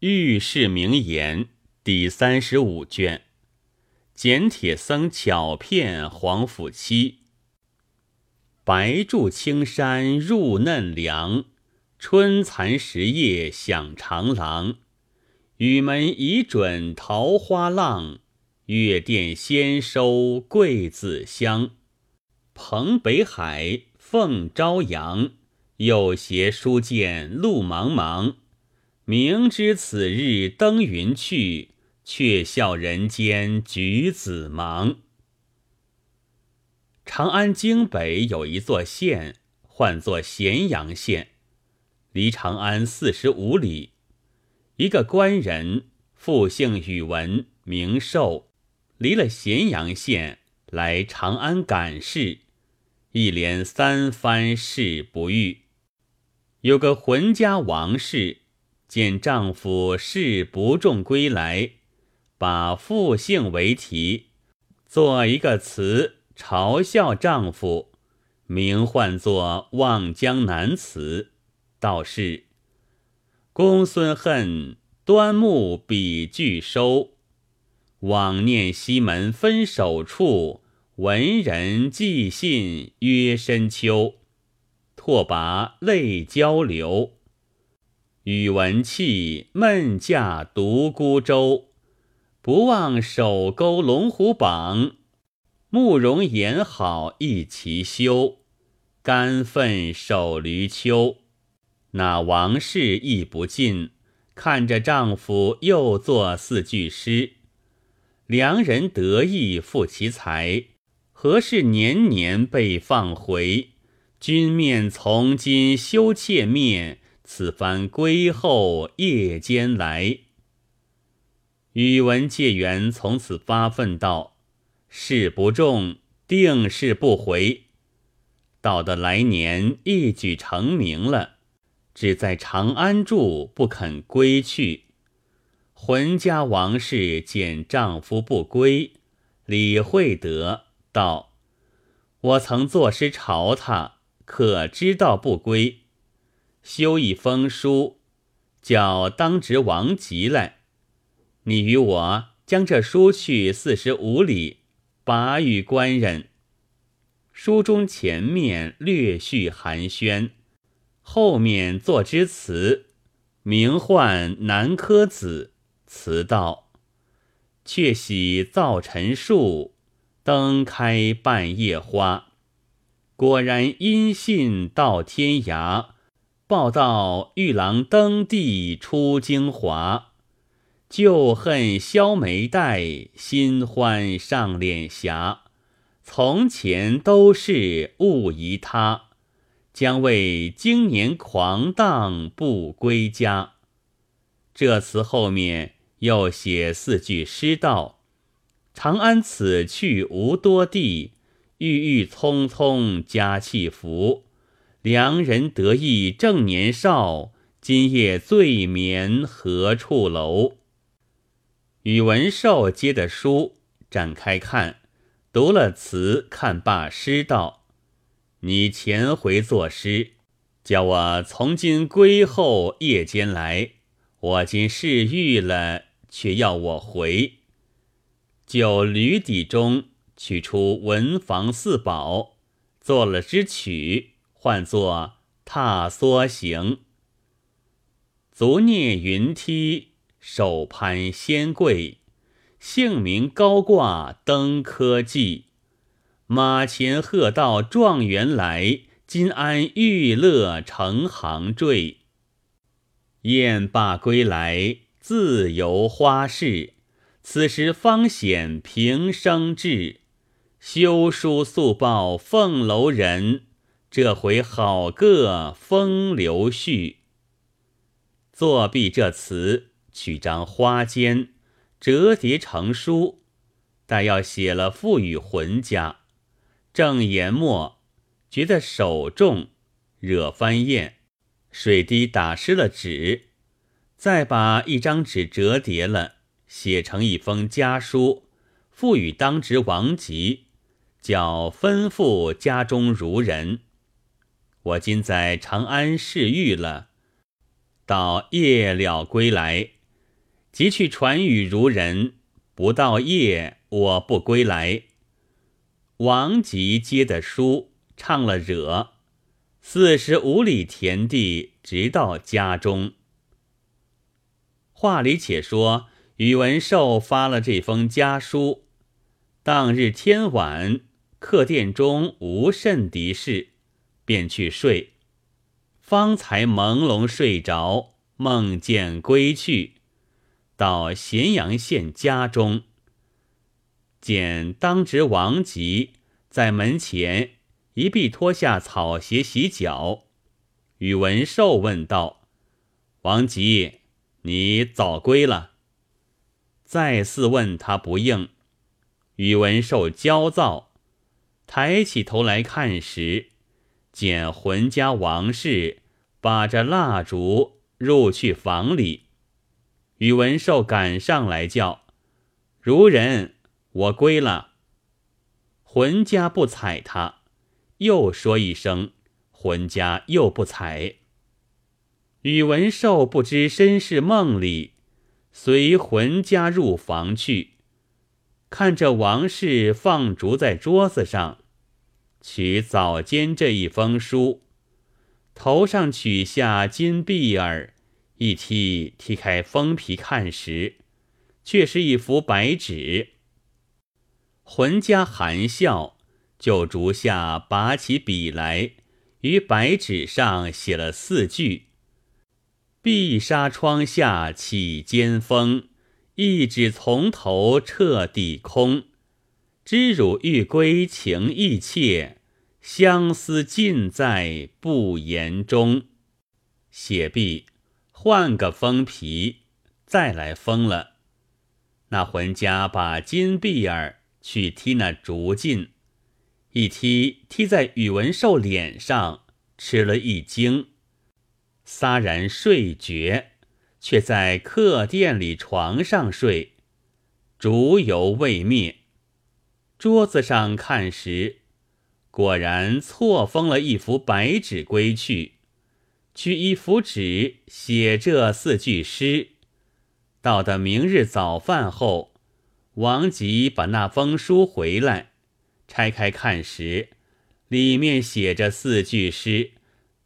遇世名言第三十五卷，简铁僧巧骗黄甫妻。白柱青山入嫩凉，春蚕时夜响长廊。雨门已准桃花浪，月殿先收桂子香。蓬北海，凤朝阳，又携书剑路茫茫。明知此日登云去，却笑人间举子忙。长安京北有一座县，唤作咸阳县，离长安四十五里。一个官人，复姓宇文，名寿，离了咸阳县来长安赶事，一连三番事不遇。有个浑家王氏。见丈夫事不重归来，把复姓为题，做一个词嘲笑丈夫，名唤作《望江南词》，道是：公孙恨，端木笔俱收，往念西门分手处，文人寄信约深秋，拓跋泪交流。宇文气闷驾独孤舟，不忘手钩龙虎榜。慕容颜好一齐修，甘奋守驴丘。那王氏亦不尽，看着丈夫又作四句诗，良人得意复其才，何事年年被放回？君面从今休妾面。此番归后夜间来，宇文介元从此发愤道：“事不重，定是不回。到的来年一举成名了，只在长安住，不肯归去。浑家王氏见丈夫不归，李惠德道：‘我曾作诗朝他，可知道不归？’”修一封书，叫当值王吉来。你与我将这书去四十五里，拔与官人。书中前面略叙寒暄，后面作之词，名唤南柯子。词道：却喜造晨树，灯开半夜花。果然音信到天涯。报道玉郎登第出京华，旧恨消眉黛，新欢上脸颊。从前都是误疑他，将为今年狂荡不归家。这词后面又写四句诗道：长安此去无多地，郁郁葱葱佳气浮。良人得意正年少，今夜醉眠何处楼？宇文寿接的书展开看，读了词，看罢诗道：“你前回作诗，叫我从今归后夜间来。我今事遇了，却要我回。就履底中取出文房四宝，做了支曲。”唤作踏梭行，足蹑云梯，手攀仙桂，姓名高挂登科技。马前鹤道状元来，金安玉乐成行坠。燕罢归来，自由花市。此时方显平生志，修书速报凤楼人。这回好个风流序，作毕这词，取张花笺，折叠成书，待要写了赋予浑家。正研墨，觉得手重，惹翻页，水滴打湿了纸，再把一张纸折叠了，写成一封家书，赋予当值王吉，叫吩咐家中如人。我今在长安侍御了，到夜了归来，即去传与如人，不到夜，我不归来。王吉接的书，唱了惹，四十五里田地，直到家中。话里且说，宇文寿发了这封家书，当日天晚，客店中无甚敌事，便去睡。方才朦胧睡着，梦见归去，到咸阳县家中。见当值王吉在门前一臂脱下草鞋洗脚，宇文寿问道：“王吉，你早归了？”再四问他不应，宇文寿焦躁，抬起头来看时，见浑家王氏把着蜡烛入去房里，宇文寿赶上来叫：“如人。”我归了，浑家不睬他，又说一声，浑家又不睬。宇文寿不知身是梦里，随浑家入房去，看着王氏放烛在桌子上，取早间这一封书，头上取下金篦儿，一踢踢开封皮看时，却是一幅白纸。浑家含笑，就竹下拔起笔来，于白纸上写了四句：“碧纱窗下起尖风，一纸从头彻底空。知汝欲归情意切，相思尽在不言中。”写毕，换个封皮，再来封了。那浑家把金币儿。去踢那竹劲，一踢踢在宇文寿脸上，吃了一惊，撒然睡绝，却在客店里床上睡，烛犹未灭。桌子上看时，果然错封了一幅白纸归去，取一幅纸写这四句诗。到的明日早饭后。王吉把那封书回来，拆开看时，里面写着四句诗，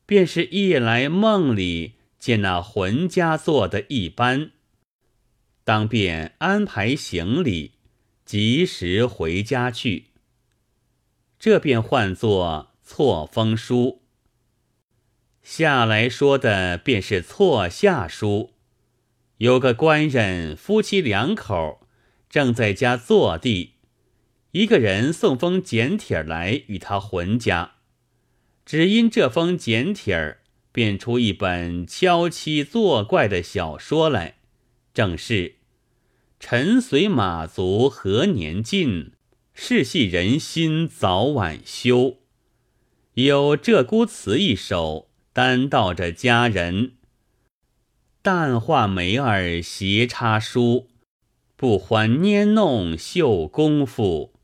便是夜来梦里见那浑家做的一般。当便安排行李，及时回家去。这便唤作错封书。下来说的便是错下书。有个官人，夫妻两口。正在家坐地，一个人送封简帖来与他浑家，只因这封简帖儿变出一本敲妻作怪的小说来，正是“尘随马足何年尽，世系人心早晚休”。有鹧鸪词一首，单道着佳人，淡画眉儿斜插书。不欢拈弄绣功夫，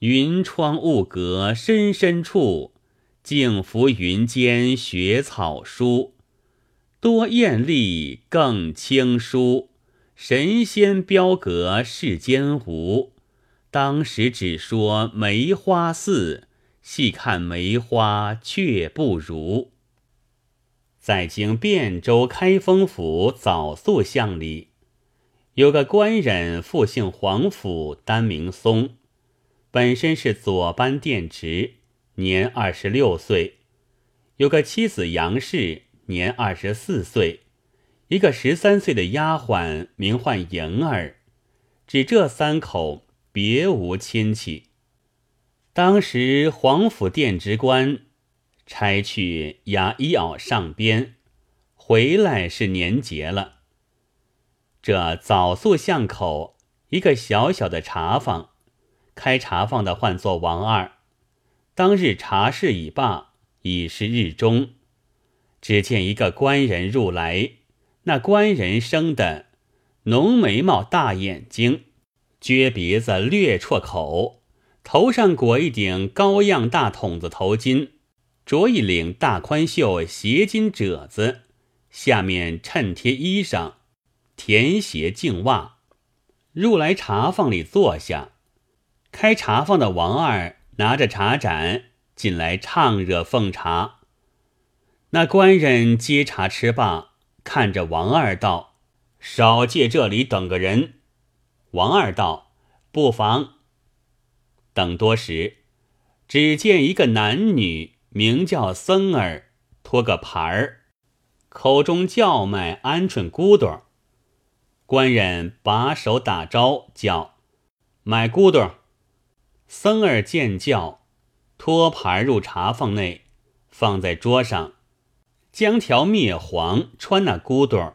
云窗雾阁深深处，静拂云间学草书。多艳丽更清疏，神仙标格世间无。当时只说梅花似，细看梅花却不如。在经汴州开封府早宿巷里。有个官人，复姓黄甫，单名松，本身是左班殿职，年二十六岁。有个妻子杨氏，年二十四岁，一个十三岁的丫鬟，名唤莹儿。只这三口，别无亲戚。当时皇甫殿职官差去押衣袄上边，回来是年节了。这枣宿巷口一个小小的茶坊，开茶坊的唤作王二。当日茶事已罢，已是日中。只见一个官人入来，那官人生的浓眉毛、大眼睛，撅鼻子、略绰口，头上裹一顶高样大筒子头巾，着一领大宽袖斜襟褶子，下面衬贴衣裳。田鞋净袜，入来茶坊里坐下。开茶坊的王二拿着茶盏进来唱热奉茶。那官人接茶吃罢，看着王二道：“少借这里等个人。”王二道：“不妨。”等多时，只见一个男女，名叫僧儿，托个盘儿，口中叫卖鹌鹑咕嘟。官人把手打招，叫买咕嘟。僧儿见叫，托盘入茶坊内，放在桌上。将条灭黄穿那咕嘟，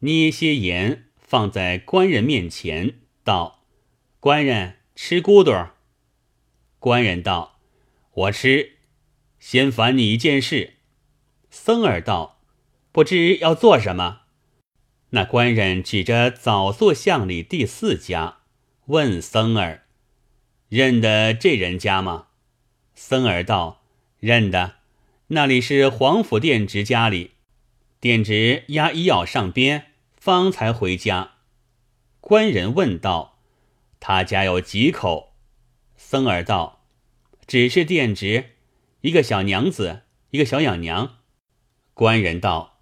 捏些盐放在官人面前，道：“官人吃咕嘟。”官人道：“我吃。”先烦你一件事。僧儿道：“不知要做什么？”那官人指着早座巷里第四家，问僧儿：“认得这人家吗？”僧儿道：“认得。”那里是黄甫店直家里，店直押医药上边，方才回家。官人问道：“他家有几口？”僧儿道：“只是店直，一个小娘子，一个小养娘。”官人道：“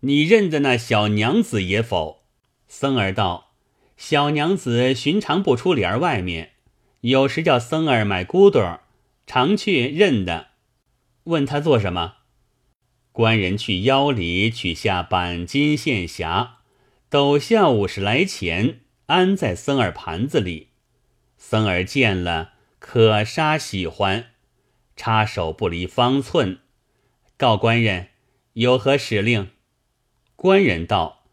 你认得那小娘子也否？”僧儿道：“小娘子寻常不出帘外面，有时叫僧儿买咕嘟，常去认得。”问他做什么？官人去腰里取下板金线匣，抖下五十来钱，安在僧儿盘子里。僧儿见了，可杀喜欢，插手不离方寸，告官人有何使令？官人道：“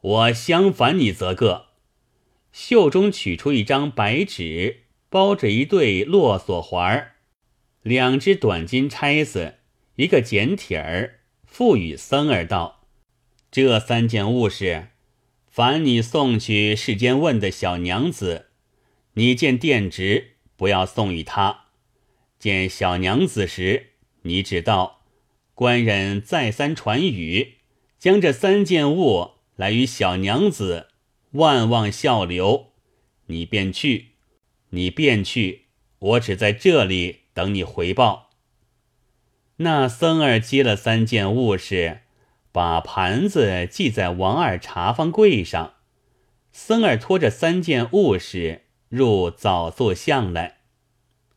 我相反你则个。”袖中取出一张白纸，包着一对络锁环儿。两只短金钗子，一个简帖儿，付与僧儿道：“这三件物事，凡你送去世间问的小娘子，你见店直不要送与他。见小娘子时，你只道官人再三传语，将这三件物来与小娘子，万望笑留。你便去，你便去，我只在这里。”等你回报。那僧儿接了三件物事，把盘子系在王二茶坊柜上。僧儿拖着三件物事入早坐巷来，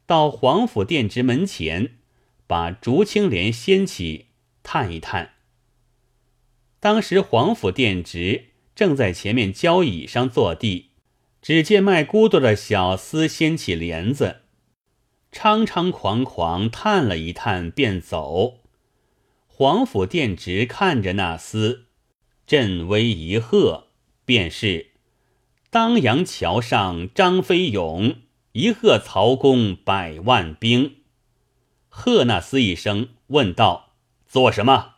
到皇府殿直门前，把竹青帘掀起，探一探。当时皇府殿直正在前面交椅上坐地，只见卖咕嘟的小厮掀起帘子。猖猖狂狂探了一探，便走。皇甫殿直看着那厮，振威一喝，便是当阳桥上张飞勇，一喝曹公百万兵。喝那厮一声，问道：“做什么？”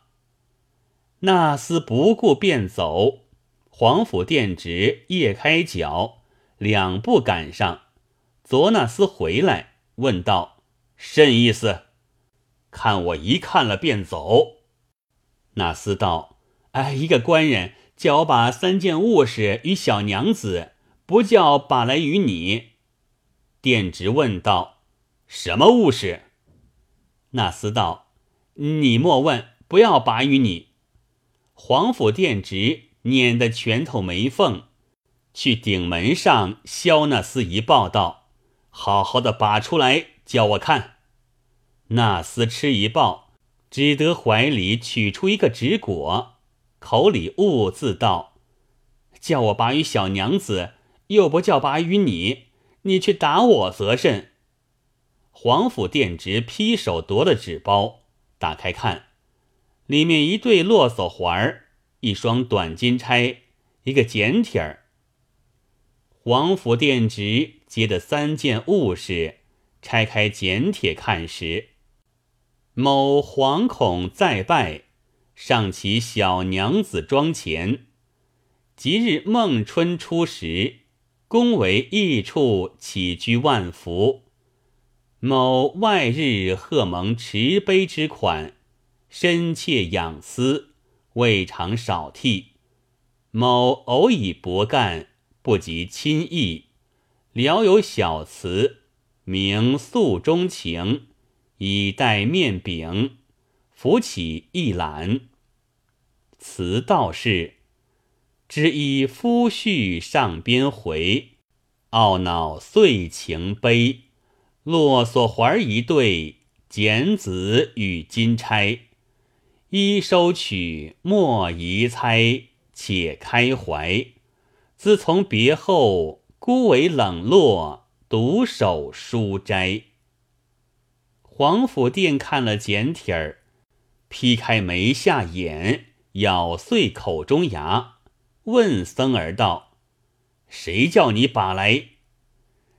那厮不顾，便走。皇甫殿直夜开脚，两步赶上，昨那厮回来。问道：“甚意思？看我一看了便走。”那厮道：“哎，一个官人叫我把三件物事与小娘子，不叫把来与你。”店直问道：“什么物事？”那厮道：“你莫问，不要把与你。”皇甫店直捻得拳头没缝，去顶门上削那厮一报道。好好的把出来，叫我看。那厮吃一抱，只得怀里取出一个纸果，口里兀自道：“叫我拔与小娘子，又不叫拔与你，你去打我则甚？”皇甫殿直劈手夺了纸包，打开看，里面一对络锁环儿，一双短金钗，一个简帖儿。王府殿直。接的三件物事，拆开简帖看时，某惶恐再拜，上其小娘子妆前。即日孟春初时，宫为异处，起居万福。某外日贺蒙持杯之款，深切仰思，未尝少替。某偶以薄干，不及亲意，聊有小词，名诉衷情，以待面饼，扶起一览。词道是：知依夫婿上边回，懊恼岁情悲。落锁环一对，剪子与金钗。一收取，莫疑猜，且开怀。自从别后，孤为冷落，独守书斋。皇甫殿看了简帖儿，劈开眉下眼，咬碎口中牙，问僧儿道：“谁叫你把来？”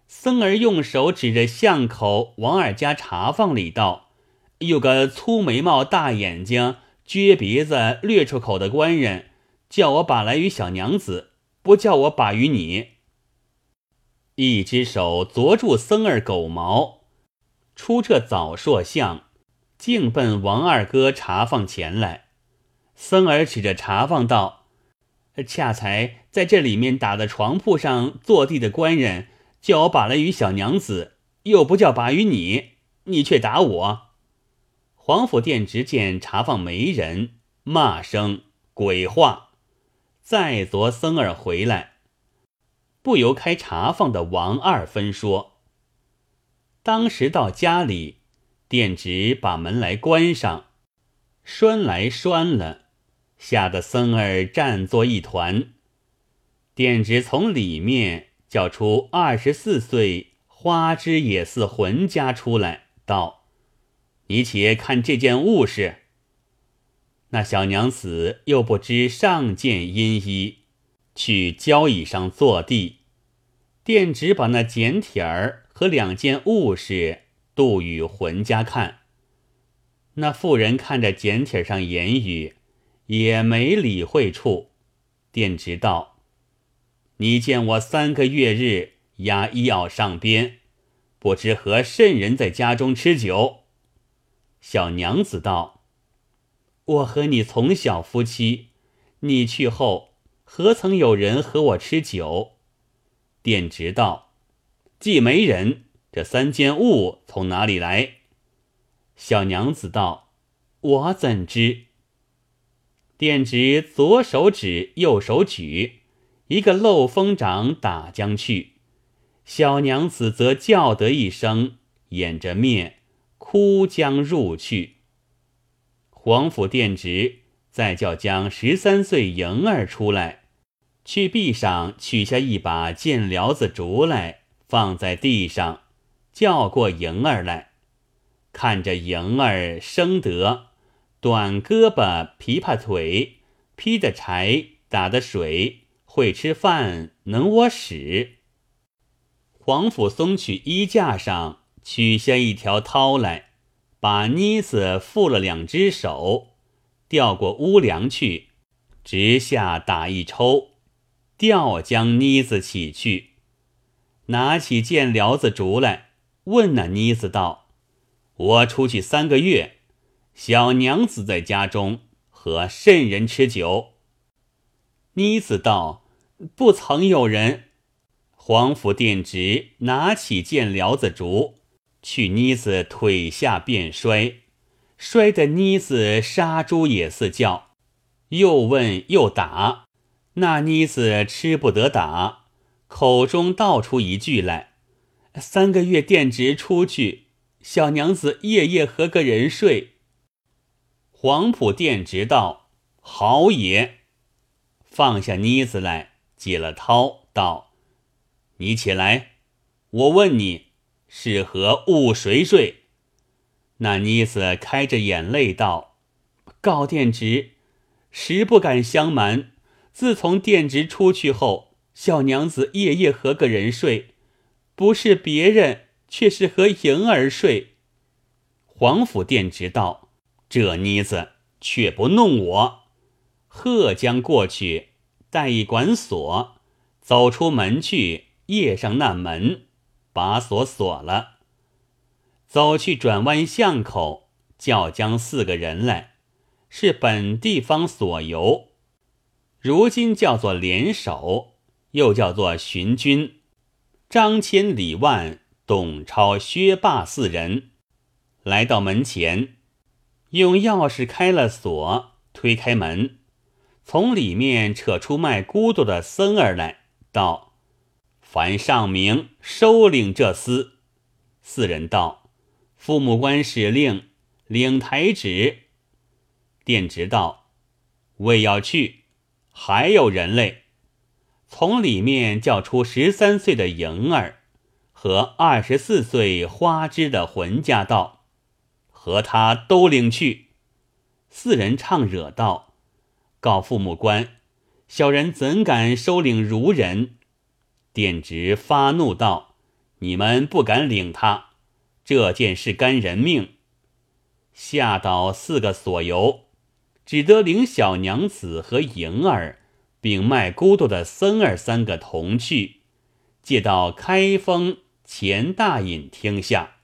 僧儿用手指着巷口王二家茶坊里道：“有个粗眉毛、大眼睛、撅鼻子、略出口的官人，叫我把来与小娘子，不叫我把与你。”一只手捉住僧儿狗毛，出这早硕巷，径奔王二哥茶房前来。僧儿指着茶房道：“恰才在这里面打的床铺上坐地的官人。”叫我把了与小娘子，又不叫把与你，你却打我。皇甫殿直见茶房没人，骂声鬼话。再昨僧儿回来，不由开茶坊的王二分说。当时到家里，店直把门来关上，拴来拴了，吓得僧儿站作一团。店直从里面。叫出二十四岁花枝也似浑家出来，道：“你且看这件物事。”那小娘子又不知上件阴衣，去交椅上坐地。店直把那简帖儿和两件物事渡与浑家看。那妇人看着简帖上言语，也没理会处。店直道。你见我三个月日押医药上边，不知和甚人在家中吃酒。小娘子道：“我和你从小夫妻，你去后何曾有人和我吃酒？”店直道：“既没人，这三件物从哪里来？”小娘子道：“我怎知？”店直左手指，右手举。一个漏风掌打将去，小娘子则叫得一声，掩着面哭将入去。皇甫殿直再叫将十三岁莹儿出来，去壁上取下一把剑撩子竹来，放在地上，叫过莹儿来，看着莹儿生得短胳膊琵琶腿，劈的柴打的水。会吃饭，能窝屎。黄甫松去衣架上取下一条绦来，把妮子缚了两只手，调过屋梁去，直下打一抽，调将妮子起去，拿起剑撩子竹来，问那妮子道：“我出去三个月，小娘子在家中和甚人吃酒？”妮子道。不曾有人。皇甫殿直拿起剑撩子竹，去妮子腿下便摔，摔得妮子杀猪也似叫，又问又打，那妮子吃不得打，口中道出一句来：“三个月殿直出去，小娘子夜夜和个人睡。”黄埔殿直道：“好也。”放下妮子来。解了绦道：“你起来，我问你，是何误谁睡？”那妮子开着眼泪道：“告殿直，实不敢相瞒。自从殿直出去后，小娘子夜夜和个人睡，不是别人，却是和莹儿睡。”皇甫殿直道：“这妮子却不弄我。”贺将过去。带一管锁，走出门去，夜上那门，把锁锁了。走去转弯巷口，叫将四个人来，是本地方所游。如今叫做联手，又叫做寻军。张骞、李万、董超、薛霸四人来到门前，用钥匙开了锁，推开门，从里面扯出卖孤独的僧儿来，道：“凡上明收领这厮。”四人道：“父母官使令，领台旨。”殿直道：“未要去，还有人类。”从里面叫出十三岁的莹儿和二十四岁花枝的浑家道：“和他都领去。”四人唱惹道：“告父母官，小人怎敢收领孺人？”殿直发怒道：“你们不敢领他，这件事干人命。”吓倒四个所由。只得领小娘子和莹儿，并卖孤独的僧儿三个同去，借到开封钱大隐厅下。